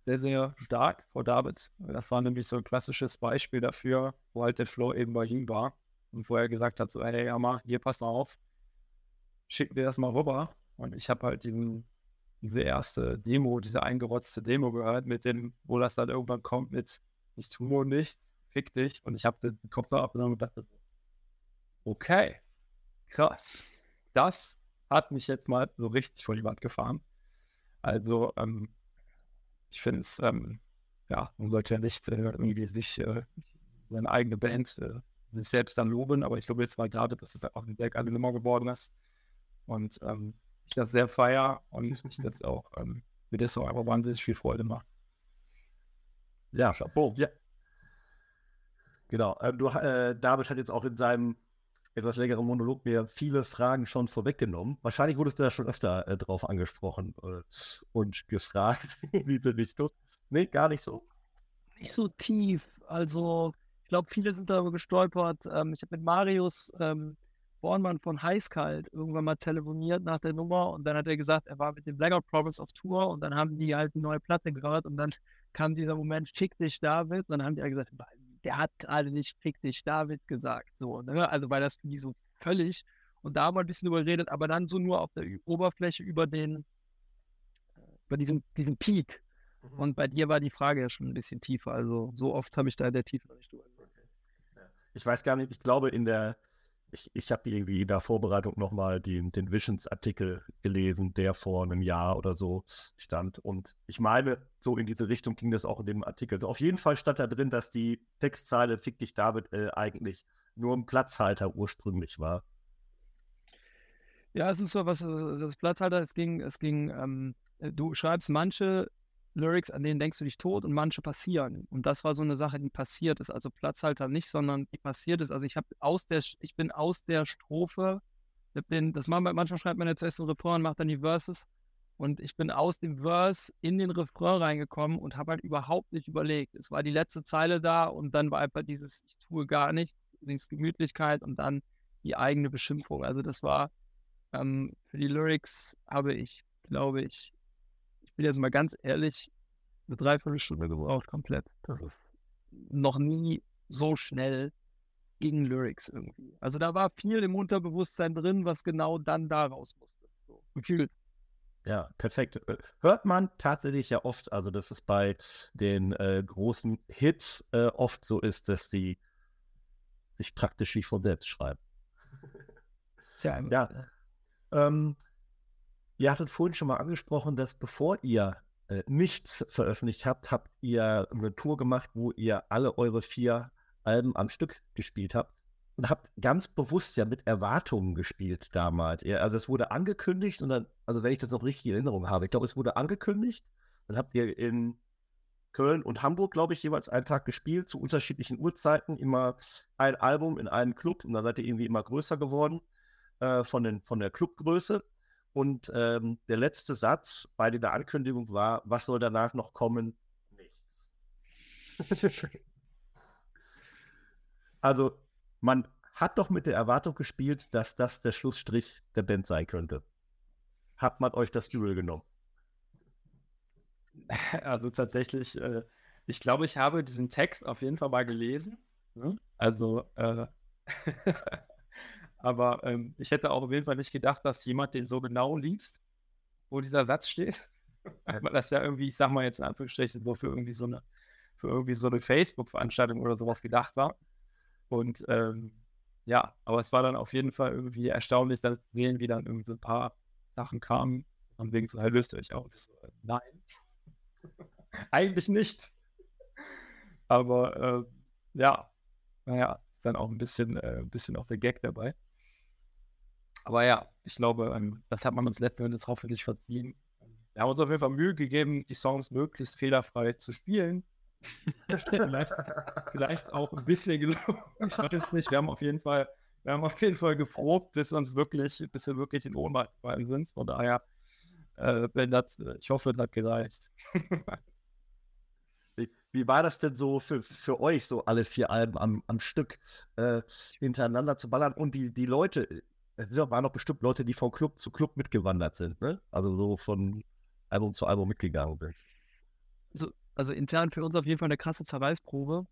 sehr, sehr stark vor David. Das war nämlich so ein klassisches Beispiel dafür, wo halt der Flow eben bei ihm war und wo er gesagt hat, so, hey, ja, mach, hier, pass mal auf, schick dir das mal rüber. Und ich habe halt diesen diese erste Demo, diese eingerotzte Demo gehört, mit dem, wo das dann irgendwann kommt mit ich tue nichts, fick dich. Und ich habe den Kopf abgenommen und dachte, okay, krass. Das hat mich jetzt mal so richtig vor die Wand gefahren. Also, ähm, ich finde es, ähm, ja, man sollte ja nicht äh, irgendwie sich äh, seine eigene Band äh, sich selbst dann loben, aber ich glaube jetzt mal gerade, dass es auch ein Berg eine Nummer geworden ist. Und ähm, ich das sehr feier und ich das auch, ähm, mir das auch einfach wahnsinnig viel Freude macht. Ja, Chapeau. Ja. Genau. Äh, du, äh, David hat jetzt auch in seinem etwas längeren Monolog mir viele Fragen schon vorweggenommen. Wahrscheinlich wurdest du da schon öfter äh, drauf angesprochen äh, und gefragt in diese Richtung. Nee, gar nicht so. Nicht so tief. Also, ich glaube, viele sind darüber gestolpert. Ähm, ich habe mit Marius ähm, Bornmann von Heißkalt irgendwann mal telefoniert nach der Nummer und dann hat er gesagt, er war mit den Blackout Problems auf Tour und dann haben die halt eine neue Platte gehört und dann kam dieser Moment, fick dich David und dann haben die halt gesagt, der hat gerade nicht fick dich David gesagt, so, ne? also weil das für die so völlig und da haben wir ein bisschen überredet, aber dann so nur auf der Oberfläche über den, über diesen, diesen Peak mhm. und bei dir war die Frage ja schon ein bisschen tiefer, also so oft habe ich da in der Tiefe noch nicht drüber okay. Ich weiß gar nicht, ich glaube in der ich, ich habe irgendwie in der Vorbereitung nochmal den, den Visions-Artikel gelesen, der vor einem Jahr oder so stand. Und ich meine, so in diese Richtung ging das auch in dem Artikel. Also auf jeden Fall stand da drin, dass die Textzeile Fick dich David äh, eigentlich nur ein Platzhalter ursprünglich war. Ja, es ist so was, äh, das Platzhalter, es ging, es ging, ähm, du schreibst manche Lyrics, an denen denkst du dich tot und manche passieren. Und das war so eine Sache, die passiert ist. Also Platzhalter nicht, sondern die passiert ist. Also ich habe aus der, ich bin aus der Strophe, den, das wir, manchmal schreibt man jetzt erst einen Refrain und macht dann die Verses. Und ich bin aus dem Verse in den Refrain reingekommen und habe halt überhaupt nicht überlegt. Es war die letzte Zeile da und dann war einfach dieses, ich tue gar nichts, links Gemütlichkeit und dann die eigene Beschimpfung. Also das war Ähm, für die Lyrics habe ich, glaube ich, ich bin jetzt mal ganz ehrlich, eine Dreiviertelstunde gebraucht komplett. Das ist noch nie so schnell gegen Lyrics irgendwie. Also da war viel im Unterbewusstsein drin, was genau dann da raus musste. So, gefühlt. Ja, perfekt. Äh, hört man tatsächlich ja oft, also dass es bei den äh, großen Hits äh, oft so ist, dass die sich praktisch wie von selbst schreiben. Tja, ja. Ähm, ihr hattet vorhin schon mal angesprochen, dass bevor ihr äh, nichts veröffentlicht habt, habt ihr eine Tour gemacht, wo ihr alle eure vier Alben am Stück gespielt habt und habt ganz bewusst ja mit Erwartungen gespielt damals. Ja, also es wurde angekündigt und dann, also wenn ich das noch richtig in Erinnerung habe, ich glaube, es wurde angekündigt, dann habt ihr in Köln und Hamburg, glaube ich, jeweils einen Tag gespielt, zu unterschiedlichen Uhrzeiten, immer ein Album in einem Club und dann seid ihr irgendwie immer größer geworden äh, von, den, von der Clubgröße. Und ähm, der letzte Satz bei der Ankündigung war, was soll danach noch kommen? Nichts. also man hat doch mit der Erwartung gespielt, dass das der Schlussstrich der Band sein könnte. Hat man euch das Duel genommen? Also tatsächlich, äh, ich glaube, ich habe diesen Text auf jeden Fall mal gelesen. Ne? Also, äh, aber ähm, ich hätte auch auf jeden Fall nicht gedacht, dass jemand den so genau liest, wo dieser Satz steht. Weil das ja irgendwie, ich sag mal jetzt in Anführungsstrichen, so für irgendwie so eine, für irgendwie so eine Facebook-Veranstaltung oder sowas gedacht war. Und ähm, ja, aber es war dann auf jeden Fall irgendwie erstaunlich, dann zu sehen, wie dann irgendwie so ein paar Sachen kamen. Und wegen so, hey, löst ihr euch auf? So, äh, nein. Eigentlich nicht. Aber äh, ja, naja, ist dann auch ein bisschen, äh, ein bisschen auch der Gag dabei. Aber ja, ich glaube, ähm, das hat man uns letzten Endes hoffentlich verziehen. Wir haben uns auf jeden Fall Mühe gegeben, die Songs möglichst fehlerfrei zu spielen vielleicht, vielleicht auch ein bisschen gelungen. Ich weiß nicht. Wir haben auf jeden Fall, wir haben auf jeden Fall geprobt, bis uns wirklich, bis wir wirklich in Ohnmacht gefallen sind. Von daher, äh, wenn das, ich hoffe, das hat gereicht. Wie, wie, war das denn so für, für euch, so alle vier Alben am, am Stück äh, hintereinander zu ballern? Und die, die Leute, es waren doch bestimmt Leute, die von Club zu Club mitgewandert sind, ne? Also so von Album zu Album mitgegangen sind. Also also intern für uns auf jeden Fall eine krasse Zerreißprobe.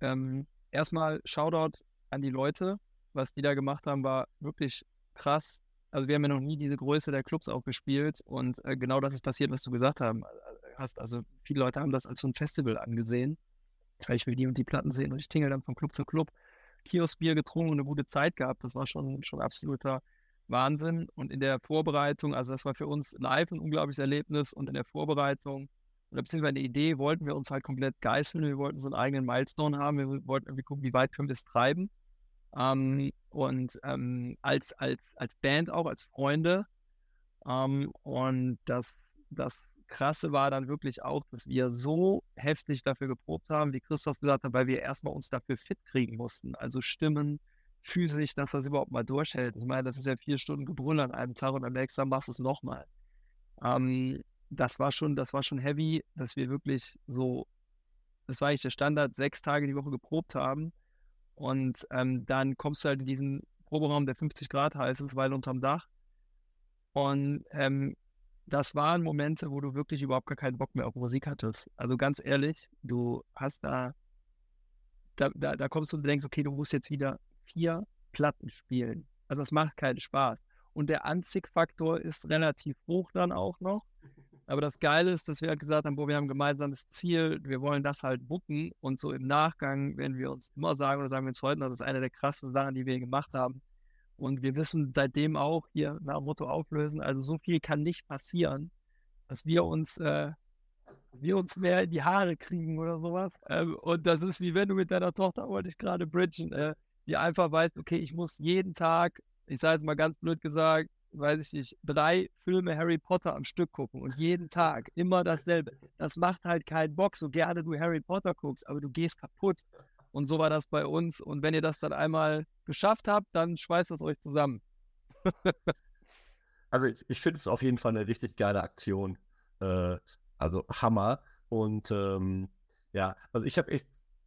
Ähm, erstmal Shoutout an die Leute. Was die da gemacht haben, war wirklich krass. Also wir haben ja noch nie diese Größe der Clubs auch gespielt und äh, genau das ist passiert, was du gesagt haben, äh, hast. Also viele Leute haben das als so ein Festival angesehen, ich will die und die Platten sehen und ich tingle dann von Club zu Club. Kioskbier getrunken und eine gute Zeit gehabt. Das war schon, schon absoluter Wahnsinn. Und in der Vorbereitung, also das war für uns live ein unglaubliches Erlebnis und in der Vorbereitung oder beziehungsweise eine Idee wollten wir uns halt komplett geißeln. Wir wollten so einen eigenen Milestone haben. Wir wollten irgendwie gucken, wie weit können wir es treiben. Ähm, und ähm, als, als, als Band auch, als Freunde. Ähm, und das, das Krasse war dann wirklich auch, dass wir so heftig dafür geprobt haben, wie Christoph gesagt hat, weil wir erstmal uns dafür fit kriegen mussten. Also Stimmen, physisch, dass das überhaupt mal durchhält. Ich meine, das ist ja vier Stunden Gebrüll an einem Tag und am nächsten Tag machst du es nochmal. Ähm, das war schon, das war schon heavy, dass wir wirklich so, das war eigentlich der Standard, sechs Tage die Woche geprobt haben. Und ähm, dann kommst du halt in diesen Proberaum, der 50 Grad heiß ist, weil unterm Dach. Und ähm, das waren Momente, wo du wirklich überhaupt gar keinen Bock mehr auf Musik hattest. Also ganz ehrlich, du hast da, da, da, da kommst du und denkst, okay, du musst jetzt wieder vier Platten spielen. Also das macht keinen Spaß. Und der Anziehfaktor ist relativ hoch dann auch noch. Aber das Geile ist, dass wir halt gesagt haben, boah, wir haben ein gemeinsames Ziel, wir wollen das halt bucken. Und so im Nachgang, wenn wir uns immer sagen oder sagen wir uns heute, das ist eine der krassen Sachen, die wir gemacht haben. Und wir wissen seitdem auch hier nach Motto auflösen, also so viel kann nicht passieren, dass wir uns, äh, wir uns mehr in die Haare kriegen oder sowas. Ähm, und das ist wie wenn du mit deiner Tochter, wollte ich gerade bridgen, äh, die einfach weißt, okay, ich muss jeden Tag, ich sage jetzt mal ganz blöd gesagt, weiß ich nicht, drei Filme Harry Potter am Stück gucken und jeden Tag immer dasselbe. Das macht halt keinen Bock, so gerne du Harry Potter guckst, aber du gehst kaputt. Und so war das bei uns. Und wenn ihr das dann einmal geschafft habt, dann schweißt das euch zusammen. also ich, ich finde es auf jeden Fall eine richtig geile Aktion. Äh, also Hammer. Und ähm, ja, also ich habe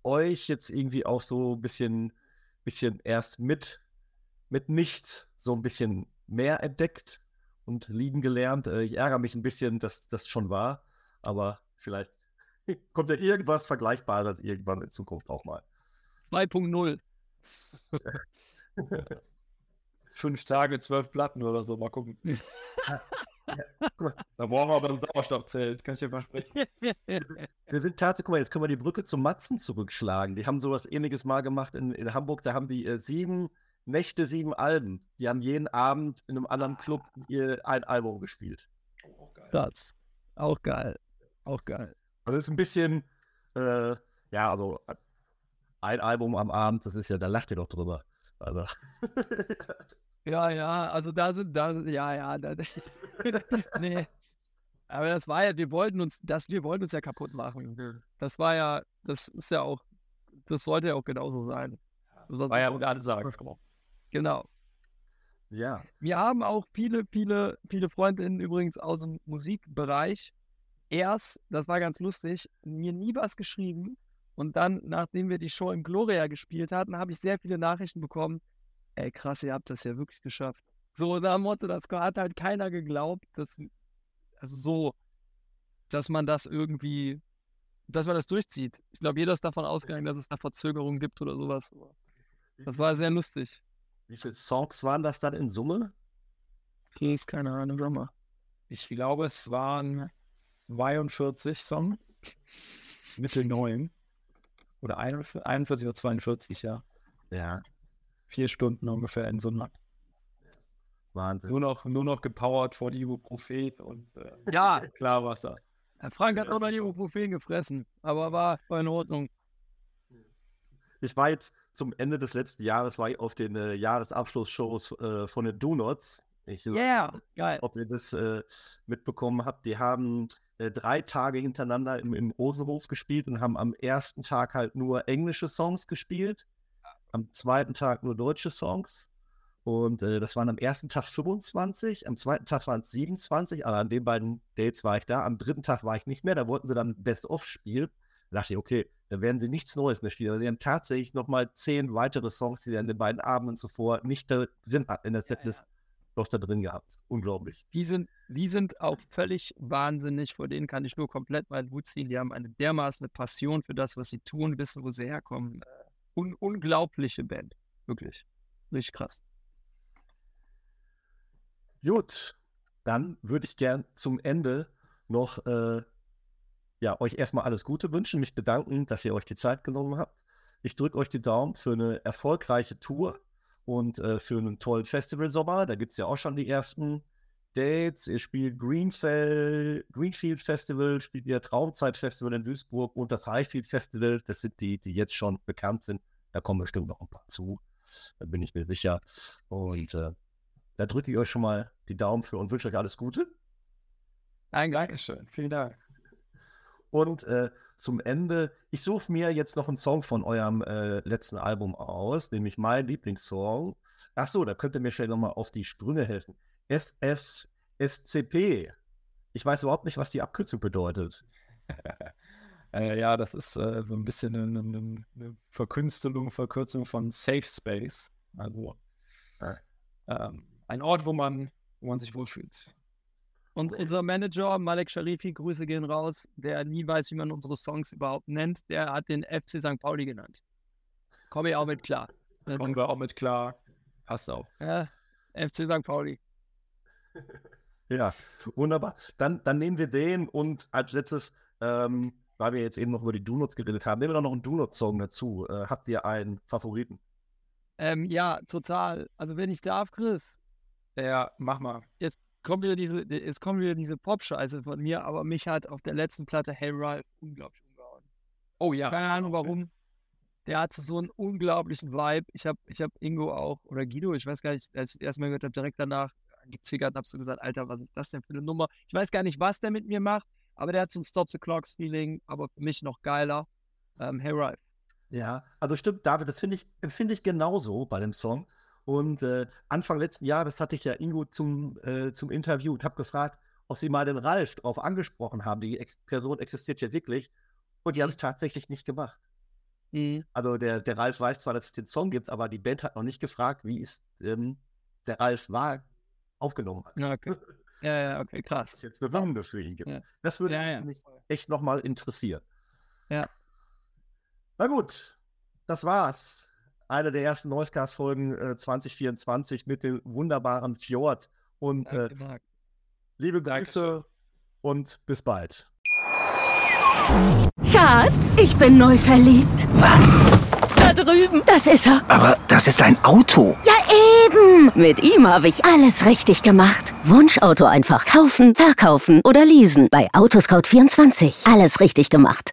euch jetzt irgendwie auch so ein bisschen, bisschen erst mit, mit nichts so ein bisschen mehr entdeckt und lieben gelernt. Äh, ich ärgere mich ein bisschen, dass das schon war, aber vielleicht kommt ja irgendwas Vergleichbares irgendwann in Zukunft auch mal. 2.0. Fünf Tage, zwölf Platten oder so, mal gucken. da brauchen wir aber ein Sauerstoffzelt, kann ich dir versprechen. Wir sind tatsächlich, guck mal, jetzt können wir die Brücke zum Matzen zurückschlagen. Die haben sowas ähnliches mal gemacht in, in Hamburg. Da haben die äh, sieben Nächte, sieben Alben. Die haben jeden Abend in einem anderen Club ihr, ein Album gespielt. Oh, geil. Das. Auch geil. Auch geil. Also ist ein bisschen, äh, ja, also ein Album am Abend, das ist ja, da lacht ihr doch drüber. Also. ja, ja, also da sind, da, ja, ja, da, nee. Aber das war ja, wir wollten uns, das, wir wollten uns ja kaputt machen. Das war ja, das ist ja auch, das sollte ja auch genauso sein. Das war ja auch gerade sagen. Genau. Ja. Wir haben auch viele, viele, viele Freundinnen übrigens aus dem Musikbereich. Erst, das war ganz lustig, mir nie was geschrieben. Und dann, nachdem wir die Show im Gloria gespielt hatten, habe ich sehr viele Nachrichten bekommen. Ey, krass, ihr habt das ja wirklich geschafft. So, dem Motto, das hat halt keiner geglaubt, dass, also so, dass man das irgendwie, dass man das durchzieht. Ich glaube, jeder ist davon ausgegangen, dass es da Verzögerungen gibt oder sowas. Das war sehr lustig. Wie viele Songs waren das dann in Summe? Okay, ist keine Ahnung, mal. Ich glaube, es waren 42 Songs. Mittel 9. Oder 41, 41 oder 42, ja. Ja. Vier Stunden ungefähr in Summe. Wahnsinn. Nur noch, nur noch gepowert von Ibuprofen und äh, ja. Klarwasser. Herr Frank hat auch noch Ibuprofen gefressen, aber war, war in Ordnung. Ich war jetzt zum Ende des letzten Jahres war ich auf den äh, Jahresabschlussshows äh, von den Donuts. Ich yeah, geil. Ob ihr das äh, mitbekommen habt. Die haben äh, drei Tage hintereinander im, im Rosenhof gespielt und haben am ersten Tag halt nur englische Songs gespielt, am zweiten Tag nur deutsche Songs. Und äh, das waren am ersten Tag 25, am zweiten Tag waren es 27, aber an den beiden Dates war ich da. Am dritten Tag war ich nicht mehr, da wollten sie dann Best-of-Spiel. Da dachte ich, okay, da werden sie nichts Neues mehr spielen. Aber sie haben tatsächlich nochmal zehn weitere Songs, die sie an den beiden Abenden zuvor nicht drin hatten in der Setlist, ja. Noch da drin gehabt. Unglaublich. Die sind, die sind auch völlig wahnsinnig. Vor denen kann ich nur komplett meinen Hut ziehen. Die haben eine dermaßen Passion für das, was sie tun, wissen, wo sie herkommen. Un unglaubliche Band. Wirklich. Richtig krass. Gut, dann würde ich gern zum Ende noch äh, ja, euch erstmal alles Gute wünschen, mich bedanken, dass ihr euch die Zeit genommen habt. Ich drücke euch die Daumen für eine erfolgreiche Tour und äh, für einen tollen Festivalsommer. Da gibt es ja auch schon die ersten Dates. Ihr spielt Greenfield, Greenfield Festival, spielt ihr Traumzeit Festival in Duisburg und das Highfield Festival. Das sind die, die jetzt schon bekannt sind. Da kommen bestimmt noch ein paar zu. Da bin ich mir sicher. Und äh, da drücke ich euch schon mal die Daumen für und wünsche euch alles Gute. Dankeschön. Vielen Dank. Und äh, zum Ende, ich suche mir jetzt noch einen Song von eurem äh, letzten Album aus, nämlich mein Lieblingssong. Ach so, da könnt ihr mir schnell nochmal auf die Sprünge helfen. SFSCP. Ich weiß überhaupt nicht, was die Abkürzung bedeutet. äh, ja, das ist äh, so ein bisschen eine, eine, eine, Verkünstelung, Verkürzung von Safe Space. Also ähm, ein Ort, wo man, wo man sich wohlfühlt. Und unser Manager, Malek Sharifi, Grüße gehen raus, der nie weiß, wie man unsere Songs überhaupt nennt, der hat den FC St. Pauli genannt. Komme ich auch mit klar. Kommen wir auch mit klar. Passt auch. Ja, FC St. Pauli. Ja, wunderbar. Dann, dann nehmen wir den und als letztes, ähm, weil wir jetzt eben noch über die Donuts geredet haben, nehmen wir doch noch einen Donut-Song dazu. Äh, habt ihr einen Favoriten? Ähm, ja, total. Also wenn ich darf, Chris. Ja, mach mal. Jetzt kommt wieder diese, es kommt wieder diese Pop-Scheiße von mir, aber mich hat auf der letzten Platte Hey Ralph unglaublich umgehauen. Oh ja. Keine Ahnung warum. Der hatte so einen unglaublichen Vibe. Ich habe ich hab Ingo auch, oder Guido, ich weiß gar nicht, als ich das erste Mal gehört habe, direkt danach gezickert, habe so gesagt, Alter, was ist das denn für eine Nummer? Ich weiß gar nicht, was der mit mir macht, aber der hat so ein Stop the Clocks Feeling, aber für mich noch geiler. Ähm, hey Ralph. Ja, also stimmt, David, das finde ich, empfinde ich genauso bei dem Song. Und äh, Anfang letzten Jahres hatte ich ja Ingo zum, äh, zum Interview und habe gefragt, ob sie mal den Ralf drauf angesprochen haben. Die Ex Person existiert ja wirklich. Und die haben es tatsächlich nicht gemacht. Mhm. Also der, der Ralf weiß zwar, dass es den Song gibt, aber die Band hat noch nicht gefragt, wie ist ähm, der Ralf war aufgenommen hat. Ja, okay. Ja, ja, okay, Dass krass. es jetzt eine Hymne für ihn gibt. Ja. Das würde Ja, ja. mich echt nochmal interessieren. Ja. Na gut, das war's. Eine der ersten Noisecast-Folgen äh, 2024 mit dem wunderbaren Fjord. Und äh, Danke, Marc. liebe Danke. Grüße und bis bald. Schatz, ich bin neu verliebt. Was? Da drüben. Das ist er. Aber das ist ein Auto. Ja, eben. Mit ihm habe ich alles richtig gemacht. Wunschauto einfach kaufen, verkaufen oder leasen. Bei Autoscout24. Alles richtig gemacht.